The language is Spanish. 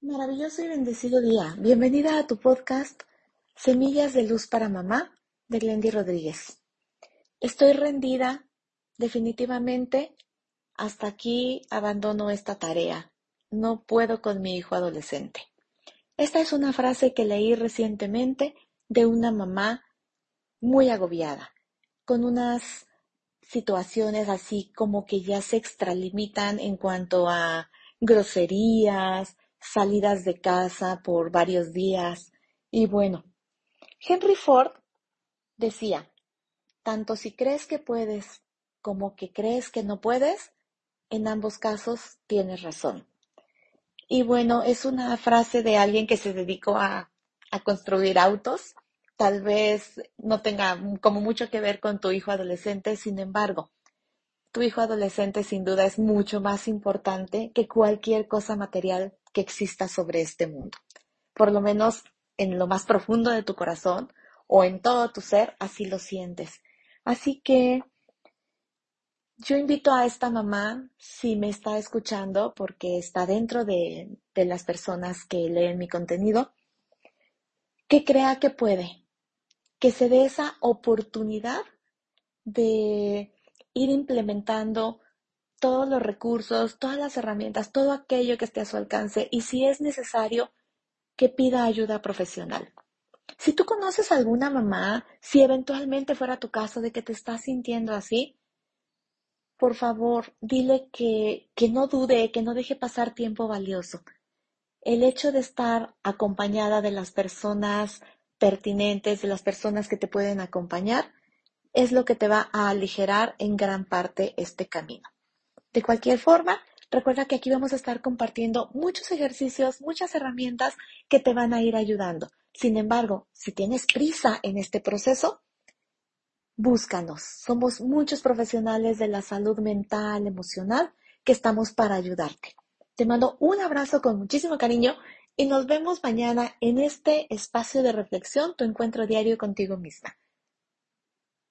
Maravilloso y bendecido día. Bienvenida a tu podcast Semillas de Luz para Mamá de Glendy Rodríguez. Estoy rendida, definitivamente. Hasta aquí abandono esta tarea. No puedo con mi hijo adolescente. Esta es una frase que leí recientemente de una mamá muy agobiada, con unas situaciones así como que ya se extralimitan en cuanto a groserías, salidas de casa por varios días. Y bueno, Henry Ford decía, tanto si crees que puedes como que crees que no puedes, en ambos casos tienes razón. Y bueno, es una frase de alguien que se dedicó a, a construir autos. Tal vez no tenga como mucho que ver con tu hijo adolescente, sin embargo, tu hijo adolescente sin duda es mucho más importante que cualquier cosa material que exista sobre este mundo. Por lo menos en lo más profundo de tu corazón o en todo tu ser, así lo sientes. Así que yo invito a esta mamá, si me está escuchando, porque está dentro de, las personas que leen mi contenido, que crea que puede, que se dé esa oportunidad de ir implementando todos los recursos, todas las herramientas, todo aquello que esté a su alcance y si es necesario, que pida ayuda profesional. Si tú conoces a alguna mamá, si eventualmente fuera tu caso de que te estás sintiendo así, por favor, dile que, que no dude, que no deje pasar tiempo valioso. El hecho de estar acompañada de las personas pertinentes, de las personas que te pueden acompañar, es lo que te va a aligerar en gran parte este camino. De cualquier forma, recuerda que aquí vamos a estar compartiendo muchos ejercicios, muchas herramientas que te van a ir ayudando. Sin embargo, si tienes prisa en este proceso, búscanos. Somos muchos profesionales de la salud mental, emocional, que estamos para ayudarte. Te mando un abrazo con muchísimo cariño y nos vemos mañana en este espacio de reflexión, tu encuentro diario contigo misma.